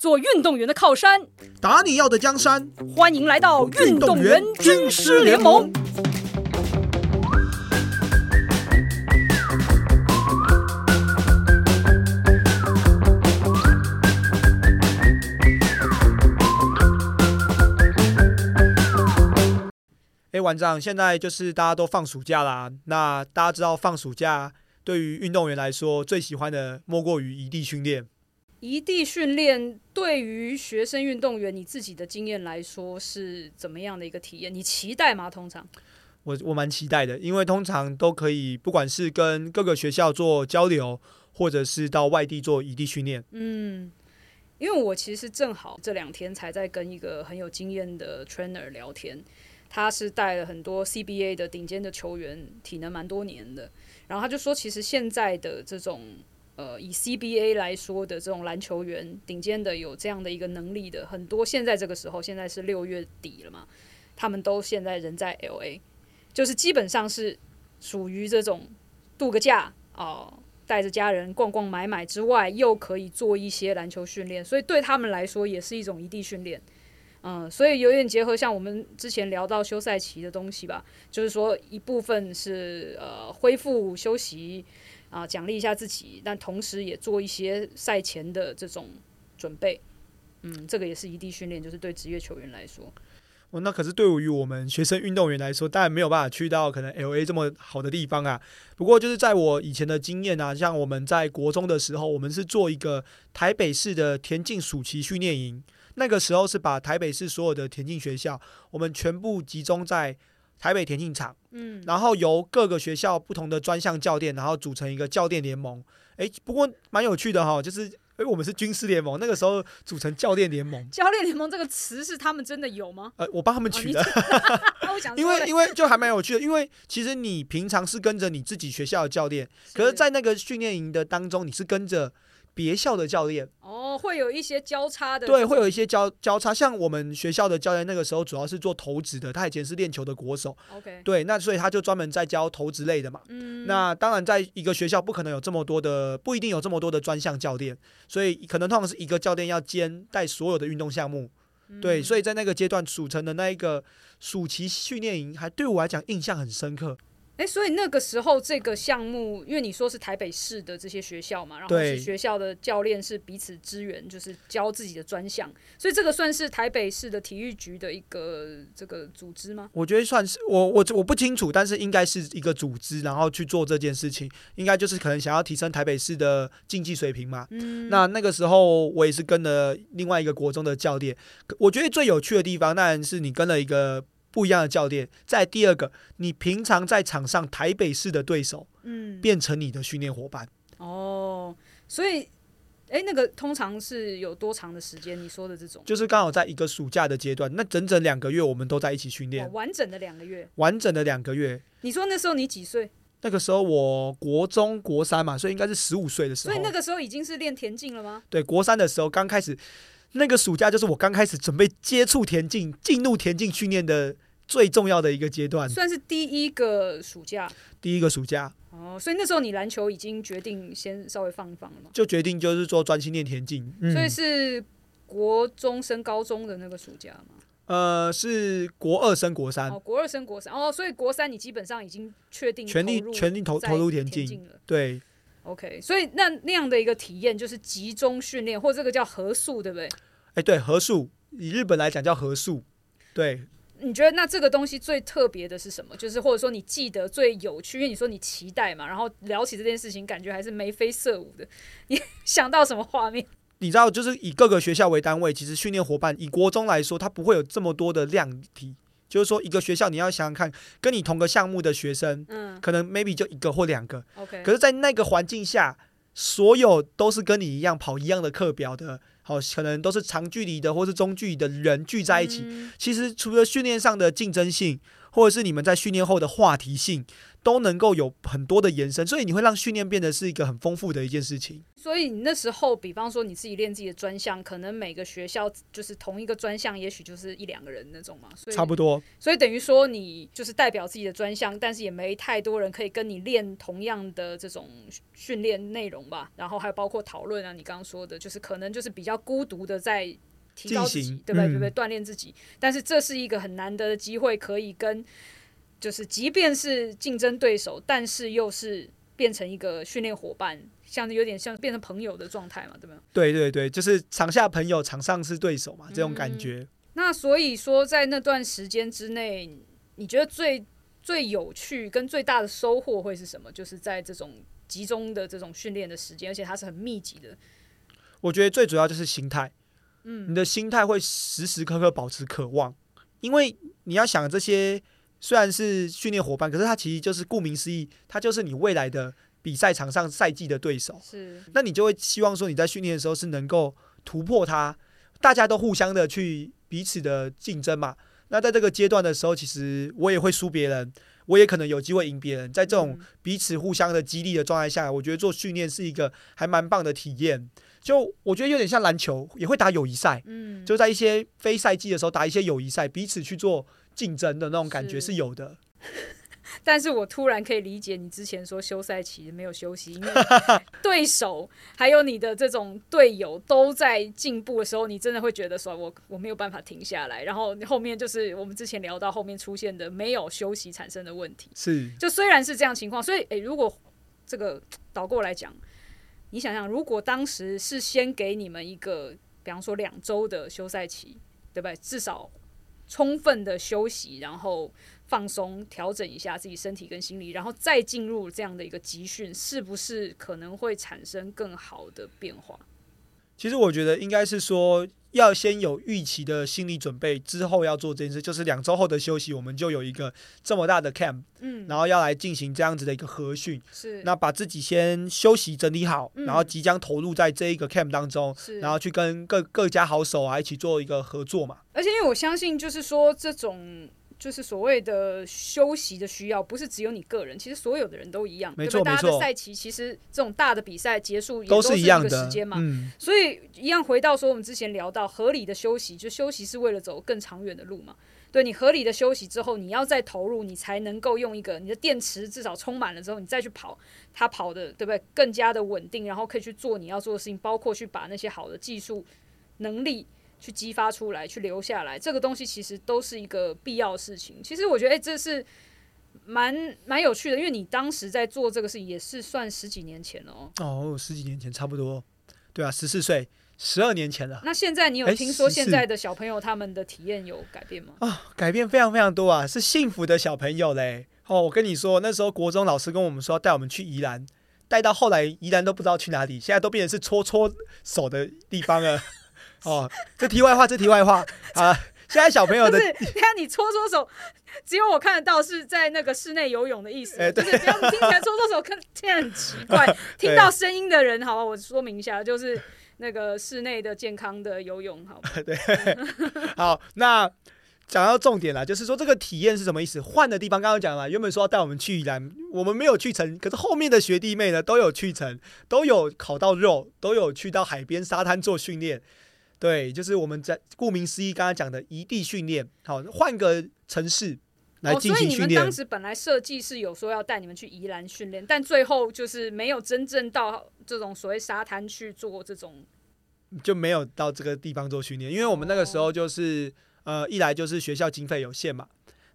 做运动员的靠山，打你要的江山。欢迎来到运动员军师联盟。哎，晚上现在就是大家都放暑假啦。那大家知道放暑假对于运动员来说，最喜欢的莫过于异地训练。异地训练对于学生运动员，你自己的经验来说是怎么样的一个体验？你期待吗？通常我我蛮期待的，因为通常都可以，不管是跟各个学校做交流，或者是到外地做异地训练。嗯，因为我其实正好这两天才在跟一个很有经验的 trainer 聊天。他是带了很多 CBA 的顶尖的球员，体能蛮多年的。然后他就说，其实现在的这种呃，以 CBA 来说的这种篮球员，顶尖的有这样的一个能力的很多。现在这个时候，现在是六月底了嘛，他们都现在人在 LA，就是基本上是属于这种度个假哦，带着家人逛逛买买之外，又可以做一些篮球训练，所以对他们来说也是一种异地训练。嗯，所以有点结合像我们之前聊到休赛期的东西吧，就是说一部分是呃恢复休息啊，奖励一下自己，但同时也做一些赛前的这种准备。嗯，这个也是异地训练，就是对职业球员来说。哦，那可是对于我们学生运动员来说，当然没有办法去到可能 L A 这么好的地方啊。不过就是在我以前的经验啊，像我们在国中的时候，我们是做一个台北市的田径暑期训练营。那个时候是把台北市所有的田径学校，我们全部集中在台北田径场，嗯，然后由各个学校不同的专项教练，然后组成一个教练联盟。诶，不过蛮有趣的哈，就是诶，我们是军事联盟，那个时候组成教练联盟。教练联盟这个词是他们真的有吗？呃，我帮他们取的。因为因为就还蛮有趣的，因为其实你平常是跟着你自己学校的教练，可是在那个训练营的当中，你是跟着。别校的教练哦，会有一些交叉的，对，会有一些交交叉。像我们学校的教练，那个时候主要是做投掷的，他以前是练球的国手。OK，对，那所以他就专门在教投掷类的嘛。嗯，那当然，在一个学校不可能有这么多的，不一定有这么多的专项教练，所以可能通常是一个教练要兼带所有的运动项目。对，所以在那个阶段组成的那一个暑期训练营，还对我来讲印象很深刻。哎，所以那个时候这个项目，因为你说是台北市的这些学校嘛，然后是学校的教练是彼此支援，就是教自己的专项，所以这个算是台北市的体育局的一个这个组织吗？我觉得算是，我我我不清楚，但是应该是一个组织，然后去做这件事情，应该就是可能想要提升台北市的竞技水平嘛。嗯，那那个时候我也是跟了另外一个国中的教练，我觉得最有趣的地方当然是你跟了一个。不一样的教练，在第二个，你平常在场上台北市的对手，嗯，变成你的训练伙伴。哦，所以，哎，那个通常是有多长的时间？你说的这种，就是刚好在一个暑假的阶段，那整整两个月，我们都在一起训练，完整的两个月，完整的两个月。你说那时候你几岁？那个时候我国中国三嘛，所以应该是十五岁的时候。所以那个时候已经是练田径了吗？对，国三的时候刚开始。那个暑假就是我刚开始准备接触田径、进入田径训练的最重要的一个阶段，算是第一个暑假。第一个暑假哦，所以那时候你篮球已经决定先稍微放一放了吗？就决定就是做专心练田径，所以是国中升高中的那个暑假吗？呃，是国二升国三。哦，国二升国三哦，所以国三你基本上已经确定全力全力投投入田径了。对。OK，所以那那样的一个体验就是集中训练，或这个叫合宿，对不对？哎，对，合宿以日本来讲叫合宿。对，你觉得那这个东西最特别的是什么？就是或者说你记得最有趣，因为你说你期待嘛，然后聊起这件事情，感觉还是眉飞色舞的。你想到什么画面？你知道，就是以各个学校为单位，其实训练伙伴以国中来说，它不会有这么多的量体。就是说，一个学校你要想想看，跟你同个项目的学生，嗯，可能 maybe 就一个或两个，OK。可是，在那个环境下，所有都是跟你一样跑一样的课表的，好，可能都是长距离的或是中距离的人聚在一起。其实，除了训练上的竞争性，或者是你们在训练后的话题性。都能够有很多的延伸，所以你会让训练变得是一个很丰富的一件事情。所以你那时候，比方说你自己练自己的专项，可能每个学校就是同一个专项，也许就是一两个人那种嘛。差不多。所以等于说你就是代表自己的专项，但是也没太多人可以跟你练同样的这种训练内容吧。然后还有包括讨论啊，你刚刚说的，就是可能就是比较。孤独的在提高自己对不对？嗯对不对？锻炼自己，但是这是一个很难得的机会，可以跟就是即便是竞争对手，但是又是变成一个训练伙伴，像有点像变成朋友的状态嘛，对吧？对对对，就是场下朋友，场上是对手嘛，这种感嗯觉。那所以说，在那段时间之内，你觉得最最有趣跟最大的收获会是什么？就是在这种集中的这种训练的时间，而且它是很密集的。我觉得最主要就是心态，嗯你的心态会时时刻刻保持渴望，因为你要想这些虽然是训练伙伴，可是他其实就是顾名思义，他就是你未来的比赛场上赛季的对手。是，那你就会希望说你在训练的时候是能够突破他，大家都互相的去彼此的竞争嘛。那在这个阶段的时候，其实我也会输别人，我也可能有机会赢别人。在这种嗯彼此互相的激励的状态下，我觉得做训练是一个还蛮棒的体验。就我觉得有点像篮球，也会打友谊赛，嗯，就在一些非赛季的时候打一些友谊赛，彼此去做竞争的那种感觉是是有的。但是我突然可以理解你之前说休赛期没有休息，因为 对手还有你的这种队友都在进步的时候，你真的会觉得说我我没有办法停下来。然后后面就是我们之前聊到后面出现的没有休息产生的问题。是，就虽然是这样情况，所以诶，如果这个倒过来讲，你想想，如果当时是先给你们一个，比方说两周的休赛期，对不对？至少充分的休息，然后放松、调整一下自己身体跟心理，然后再进入这样的一个集训，是不是可能会产生更好的变化？其实我觉得应该是说，要先有预期的心理准备，之后要做这件事，就是两周后的休息，我们就有一个这么大的 camp，嗯，然后要来进行这样子的一个合训，是。那把自己先休息整理好，嗯。然后即将投入在这一个 camp 当中，是，然后去跟各各家好手啊一起做一个合作嘛。而且因为我相信，就是说这种就是所谓的休息的需要，不是只有你个人，其实所有的人都一样，没对不对？大家的赛期其实这种大的比赛结束也都是一样的时间嘛，嗯，所以一样回到说我们之前聊到合理的休息，就休息是为了走更长远的路嘛。对你合理的休息之后，你要再投入，你才能够用一个你的电池至少充满了之后，你再去跑，它跑的对不对？更加的稳定，然后可以去做你要做的事情，包括去把那些好的技术能力去激发出来，去留下来。这个东西其实都是一个必要的事情。其实我觉得，诶这是蛮蛮有趣的，因为你当时在做这个事情也是算十几年前了哦。哦，十几年前差不多，对啊，十四岁，十二年前了。那现在你有听说现在的小朋友他们的体验有改变吗？啊，改变非常非常多啊，是幸福的小朋友嘞。哦，我跟你说，那时候国中老师跟我们说要带我们去宜兰，带到后来宜兰都不知道去哪里，现在都变成是搓搓手的地方了。哦，这题外话，这题外话啊，现在小朋友的你看你搓搓手，只有我看得到是在那个室内游泳的意思，哎就是不要听起来搓搓手，看听起来很奇怪。听到声音的人，好吧，我说明一下，就是那个室内的健康的游泳，好吧，好，那讲到重点了，就是说这个体验是什么意思？换的地方刚刚讲了，原本说要带我们去宜兰，我们没有去成，可是后面的学弟妹呢都有去成，都有烤到肉，都有去到海边沙滩做训练。对，就是我们在顾名思义刚刚讲的异地训练，好，换个城市来哦，进行训练。所以你们当时本来设计是有说要带你们去宜兰训练，但最后就是没有真正到这种所谓沙滩去做这种。就没有到这个地方做训练，因为我们那个时候就是、呃，一来就是学校经费有限嘛，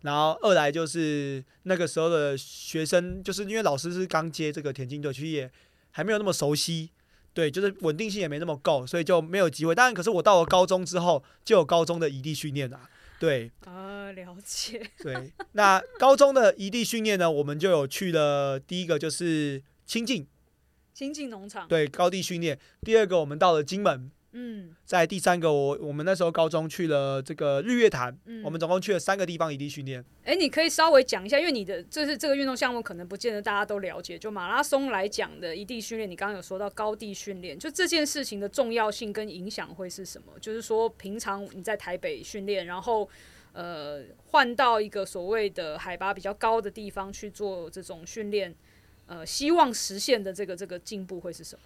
然后二来就是那个时候的学生，就是因为老师是刚接这个田径队，其实也还没有那么熟悉，对，就是稳定性也没那么够，所以就没有机会。当然，可是我到了高中之后，就有高中的异地训练啦，对啊，了解。对。那高中的异地训练呢，我们就有去了，第一个就是清境，亲近农场，对，高地训练；第二个我们到了金门。嗯在第三个，我我们那时候高中去了这个日月潭，嗯，我们总共去了三个地方异地训练。哎、你可以稍微讲一下，因为你的这是这个运动项目，可能不见得大家都了解。就马拉松来讲的异地训练，你刚刚有说到高地训练，就这件事情的重要性跟影响会是什么？就是说，平常你在台北训练，然后呃换到一个所谓的海拔比较高的地方去做这种训练，呃，希望实现的这个这个进步会是什么？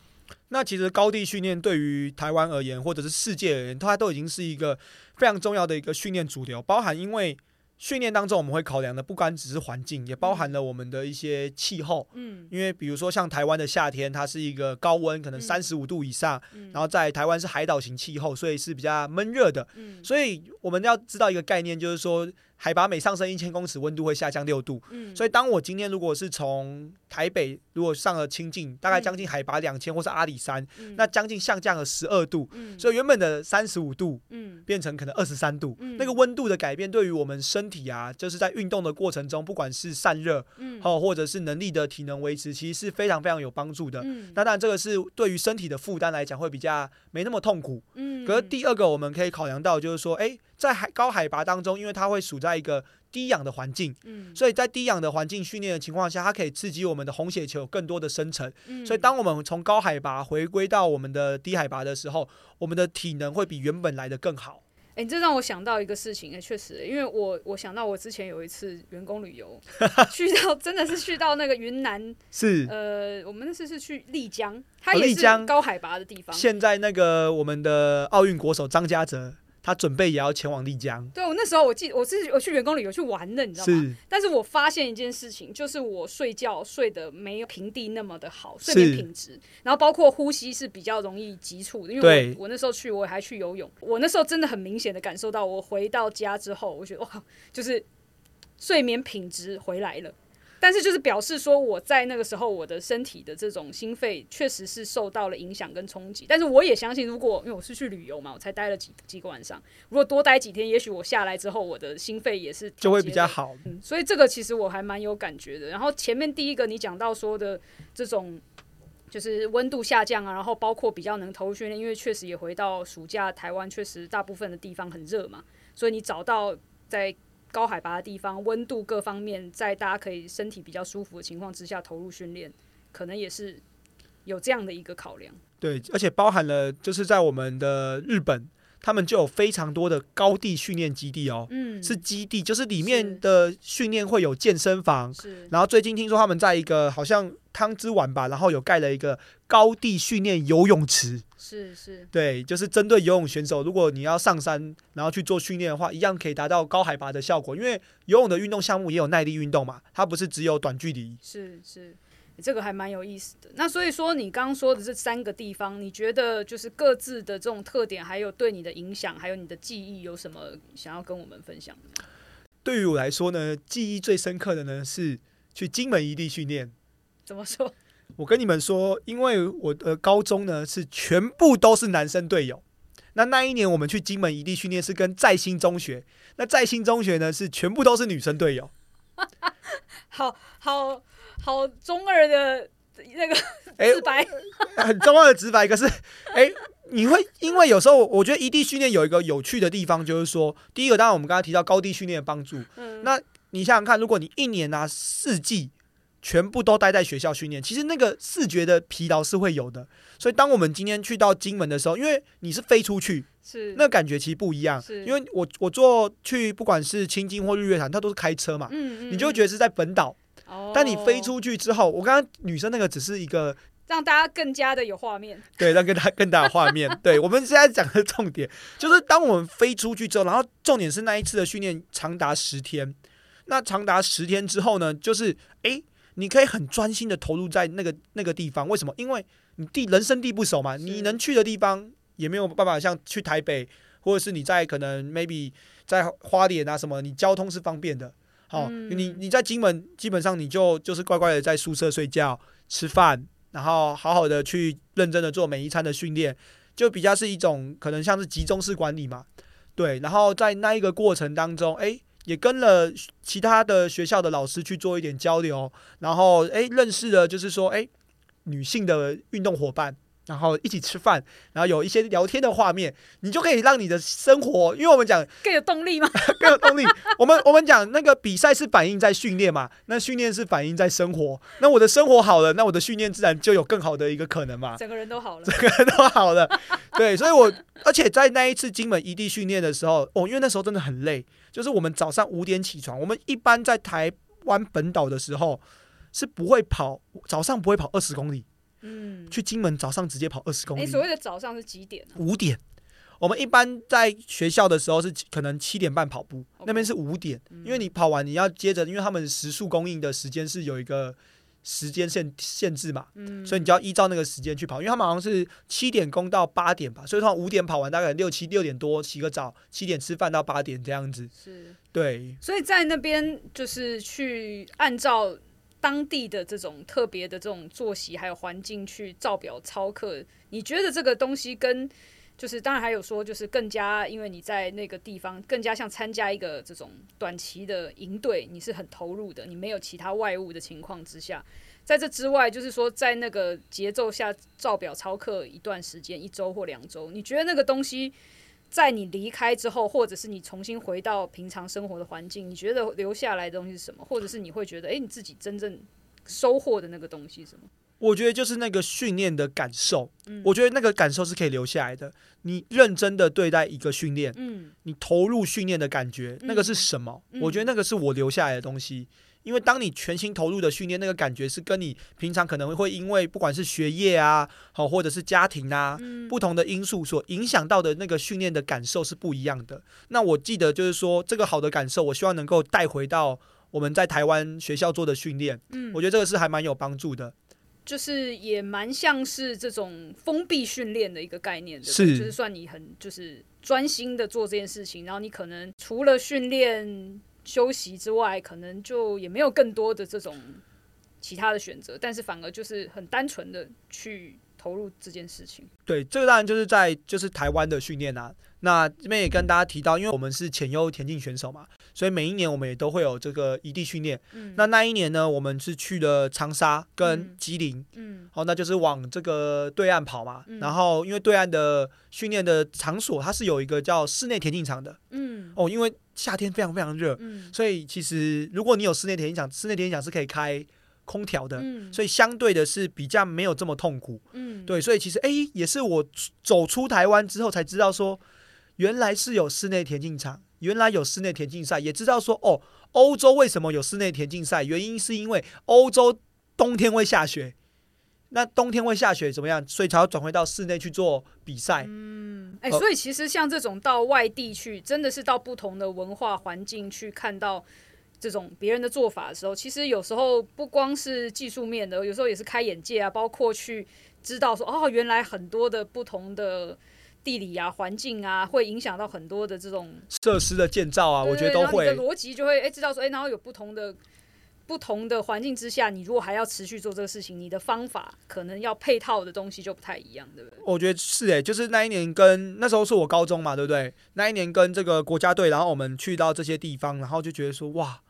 那其实高地训练对于台湾而言，或者是世界而言，它都已经是一个非常重要的一个训练主流，包含因为训练当中我们会考量的，不光只是环境，也包含了我们的一些气候。嗯因为比如说像台湾的夏天，它是一个高温，可能嗯三十五度以上，嗯然后在台湾是海岛型气候，所以是比较闷热的。嗯所以我们要知道一个概念，就是说海拔每上升一千公尺，温度会下降六度。嗯，所以当我今天如果是从台北如果上了清境，大概将近海拔两千或是阿里山，嗯。那将近下降了十二度，嗯。所以原本的三十五度嗯。变成可能二十三度，嗯。那个温度的改变对于我们身体啊，就是在运动的过程中，不管是散热嗯。哦，或者是能力的体能维持，其实是非常非常有帮助的。嗯。那当然，这个是对于身体的负担来讲会比较没那么痛苦。嗯。可是第二个我们可以考量到，就是说，诶，在海高海拔当中，因为它会处在一个低氧的环境，嗯所以在低氧的环境训练的情况下，它可以刺激我们的红血球更多的生成。嗯所以当我们从高海拔回归到我们的低海拔的时候，我们的体能会比原本来的更好。哎、这让我想到一个事情，哎、确实、因为我我想到我之前有一次员工旅游，去到真的是去到那个云南，是，呃，我们那次是去丽江，它哦也是丽江高海拔的地方。现在那个我们的奥运国手张家泽，他准备也要前往丽江，对，我那时候我记我是我去员工旅游去玩的，你知道吗？是但是我发现一件事情，就是我睡觉睡得没有平地那么的好，睡眠品质，然后包括呼吸是比较容易急促的。因为我我那时候去，我还去游泳，我那时候真的很明显的感受到，我回到家之后，我觉得哇，就是睡眠品质回来了。但是就是表示说，我在那个时候我的身体的这种心肺确实是受到了影响跟冲击。但是我也相信，如果因为我是去旅游嘛，我才待了几几个晚上，如果多待几天，也许我下来之后，我的心肺也是就会比较好。嗯，所以这个其实我还蛮有感觉的。然后前面第一个你讲到说的这种。就是温度下降啊，然后包括比较能投入训练，因为确实也回到暑假，台湾确实大部分的地方很热嘛，所以你找到在高海拔的地方，温度各方面，在大家可以身体比较舒服的情况之下投入训练，可能也是有这样的一个考量。对，而且包含了就是在我们的日本，他们就有非常多的高地训练基地哦，嗯，是基地，就是里面的训练会有健身房。是，然后最近听说他们在一个好像汤之丸吧，然后有盖了一个高地训练游泳池，是是，对，就是针对游泳选手，如果你要上山然后去做训练的话，一样可以达到高海拔的效果。因为游泳的运动项目也有耐力运动嘛，它不是只有短距离。是是，这个还蛮有意思的。那所以说，你刚刚说的这三个地方，你觉得就是各自的这种特点，还有对你的影响，还有你的记忆，有什么想要跟我们分享的吗？对于我来说呢，记忆最深刻的呢是去金门一地训练。怎么说？我跟你们说，因为我的高中呢是全部都是男生队友。那那一年我们去金门一地训练是跟在新中学，那在新中学呢是全部都是女生队友。好好好中二的那个哎自白，很中二的直白，可是，哎、你会因为有时候我觉得异地训练有一个有趣的地方，就是说，第一个当然我们刚才提到高地训练的帮助，嗯，那你想想看，如果你一年啊四季全部都待在学校训练，其实那个视觉的疲劳是会有的。所以当我们今天去到金门的时候，因为你是飞出去，是那感觉其实不一样。因为我我坐去不管是青金或日月潭，它都是开车嘛，嗯你就会觉得是在本岛。但你飞出去之后，我刚刚女生那个只是一个让大家更加的有画面，对，让更大更大的画面。对我们现在讲的重点就是，当我们飞出去之后，然后重点是那一次的训练长达十天。那长达十天之后呢，就是诶，你可以很专心的投入在那个那个地方。为什么？因为你地人生地不熟嘛，你能去的地方也没有办法像去台北，或者是你在可能 maybe 在花莲啊什么，你交通是方便的。好、嗯你你在金门基本上你就就是乖乖的在宿舍睡觉、吃饭，然后好好的去认真的做每一餐的训练，就比较是一种可能像是集中式管理嘛。对，然后在那一个过程当中，哎，也跟了其他的学校的老师去做一点交流，然后哎，认识了就是说哎，女性的运动伙伴。然后一起吃饭，然后有一些聊天的画面，你就可以让你的生活，因为我们讲更有动力嘛？更有动力。我们我们讲那个比赛是反映在训练嘛，那训练是反映在生活。那我的生活好了，那我的训练自然就有更好的一个可能嘛，整个人都好了，整个人都好了。对，所以我而且在那一次金门一地训练的时候，哦，因为那时候真的很累，就是我们早上五点起床，我们一般在台湾本岛的时候是不会跑，早上不会跑二十公里，嗯，去金门早上直接跑二十公哎，里，所谓的早上是几点呢？五点。我们一般在学校的时候是可能七点半跑步那边是五点，因为你跑完你要接着，因为他们时速供应的时间是有一个时间限限制嘛，嗯。所以你就要依照那个时间去跑，因为他们好像是七点攻到八点吧，所以通常五点跑完大概六七六点多洗个澡，七点吃饭到八点这样子。是，对，所以在那边就是去按照当地的这种特别的这种作息还有环境去照表操课，你觉得这个东西跟就是当然还有说就是更加，因为你在那个地方更加像参加一个这种短期的营队，你是很投入的，你没有其他外物的情况之下。在这之外，就是说，在那个节奏下照表操课一段时间，一周或两周，你觉得那个东西在你离开之后，或者是你重新回到平常生活的环境，你觉得留下来的东西是什么？或者是你会觉得，诶，你自己真正收获的那个东西是什么？我觉得就是那个训练的感受，我觉得那个感受是可以留下来的。你认真的对待一个训练，嗯你投入训练的感觉，那个是什么？嗯我觉得那个是我留下来的东西。因为当你全心投入的训练，那个感觉是跟你平常可能会因为不管是学业啊，好或者是家庭啊，嗯不同的因素所影响到的那个训练的感受是不一样的。那我记得就是说，这个好的感受，我希望能够带回到我们在台湾学校做的训练。嗯我觉得这个是还蛮有帮助的。就是也蛮像是这种封闭训练的一个概念的，是就是算你很就是专心的做这件事情，然后你可能除了训练休息之外，可能就也没有更多的这种其他的选择，但是反而就是很单纯的去投入这件事情。对，这个当然就是在就是台湾的训练啊。那这边也跟大家提到，因为我们是潜优田径选手嘛，所以每一年我们也都会有这个异地训练。嗯。那那一年呢，我们是去了长沙跟嗯。吉林，嗯。好，那就是往这个对岸跑嘛。嗯。然后因为对岸的训练的场所，它是有一个叫室内田径场的。嗯。哦，因为夏天非常非常热，嗯。所以其实如果你有室内田径场，室内田径场是可以开空调的，嗯。所以相对的是比较没有这么痛苦。嗯。对，所以其实诶，也是我走出台湾之后才知道说，原来是有室内田径场，原来有室内田径赛，也知道说哦，欧洲为什么有室内田径赛，原因是因为欧洲冬天会下雪。那冬天会下雪怎么样？所以才要转回到室内去做比赛。嗯哎、呃所以其实像这种到外地去，真的是到不同的文化环境去看到这种别人的做法的时候，其实有时候不光是技术面的，有时候也是开眼界啊，包括去知道说哦，原来很多的不同的地理啊、环境啊，会影响到很多的这种，设施的建造啊，我觉得都会。逻辑就会哎、知道说哎、然后有不同的。不同的环境之下，你如果还要持续做这个事情，你的方法可能要配套的东西就不太一样，对不对？我觉得是诶、就是那一年跟那时候是我高中嘛，对不对？那一年跟这个国家队，然后我们去到这些地方，然后就觉得说，哇，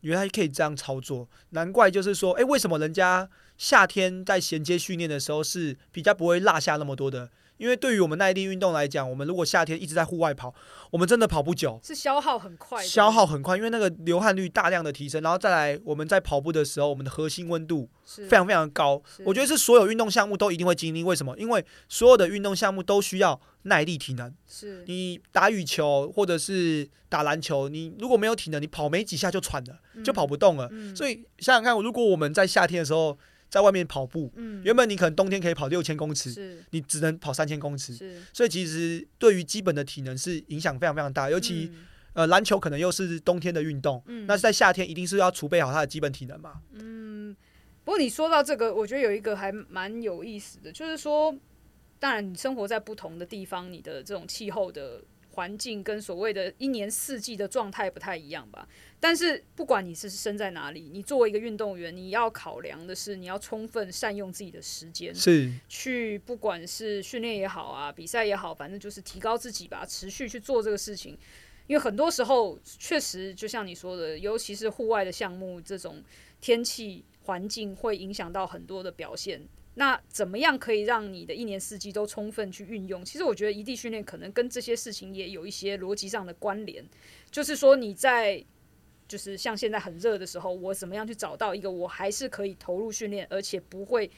原来可以这样操作，难怪就是说，哎，为什么人家夏天在衔接训练的时候是比较不会落下那么多的？因为对于我们耐力运动来讲，我们如果夏天一直在户外跑，我们真的跑不久，是消耗很快，消耗很快，因为那个流汗率大量的提升，然后再来我们在跑步的时候，我们的核心温度是非常非常高。我觉得是所有运动项目都一定会经历。为什么？因为所有的运动项目都需要耐力、体能。是你打羽球或者是打篮球，你如果没有体能，你跑没几下就喘了，就跑不动了。嗯所以想想看，如果我们在夏天的时候在外面跑步，嗯。原本你可能冬天可以跑六千公尺，是。你只能跑三千公尺。是，所以其实对于基本的体能是影响非常非常大，尤其、嗯。呃篮球可能又是冬天的运动，嗯。那在夏天一定是要储备好它的基本体能嘛。嗯不过你说到这个，我觉得有一个还蛮有意思的，就是说，当然你生活在不同的地方，你的这种气候的环境跟所谓的一年四季的状态不太一样吧。但是不管你是身在哪里，你作为一个运动员，你要考量的是你要充分善用自己的时间，是去不管是训练也好啊，比赛也好，反正就是提高自己吧，持续去做这个事情。因为很多时候确实就像你说的，尤其是户外的项目，这种天气环境会影响到很多的表现。那怎么样可以让你的一年四季都充分去运用？其实我觉得异地训练可能跟这些事情也有一些逻辑上的关联，就是说你在就是像现在很热的时候，我怎么样去找到一个我还是可以投入训练，而且不会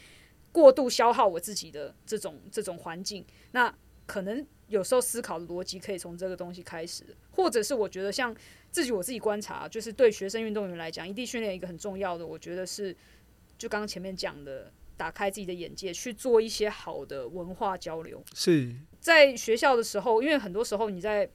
过度消耗我自己的这种这种环境？那可能有时候思考的逻辑可以从这个东西开始，或者是我觉得像自己我自己观察，就是对学生运动员来讲，异地训练一个很重要的，我觉得是就刚刚前面讲的，打开自己的眼界，去做一些好的文化交流。是在学校的时候，因为很多时候你在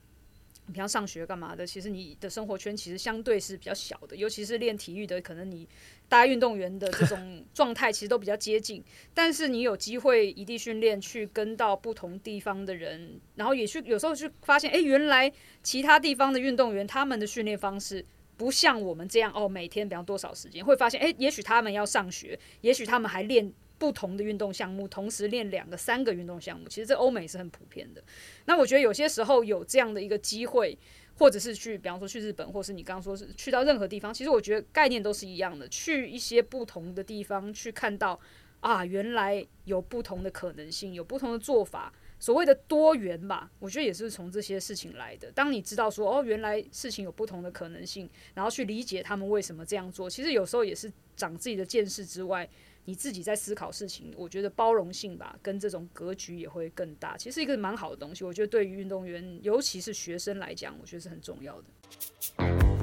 你平常上学干嘛的，其实你的生活圈其实相对是比较小的，尤其是练体育的，可能你大家运动员的这种状态其实都比较接近。但是你有机会异地训练，去跟到不同地方的人，然后也去有时候去发现，哎，原来其他地方的运动员他们的训练方式不像我们这样哦，每天比方多少时间，会发现，哎，也许他们要上学，也许他们还练。不同的运动项目，同时练两个、三个运动项目，其实这欧美是很普遍的。那我觉得有些时候有这样的一个机会，或者是去，比方说去日本，或是你刚刚说是去到任何地方，其实我觉得概念都是一样的。去一些不同的地方，去看到啊，原来有不同的可能性，有不同的做法。所谓的多元吧，我觉得也是从这些事情来的。当你知道说哦，原来事情有不同的可能性，然后去理解他们为什么这样做，其实有时候也是长自己的见识之外。你自己在思考事情，我觉得包容性吧，跟这种格局也会更大。其实一个蛮好的东西，我觉得对于运动员，尤其是学生来讲，我觉得是很重要的。